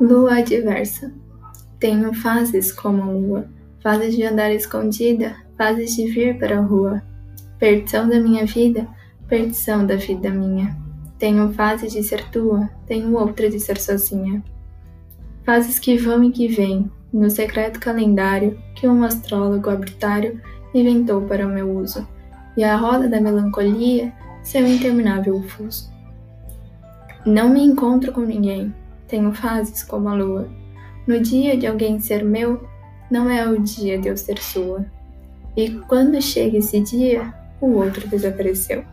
Lua adversa. Tenho fases como a lua, fases de andar escondida, fases de vir para a rua. Perdição da minha vida, perdição da vida minha. Tenho fases de ser tua, tenho outra de ser sozinha. Fases que vão e que vêm, no secreto calendário que um astrólogo arbitrário inventou para o meu uso, e a roda da melancolia, seu interminável fuso. Não me encontro com ninguém, tenho fases como a lua. No dia de alguém ser meu, não é o dia de eu ser sua. E quando chega esse dia, o outro desapareceu.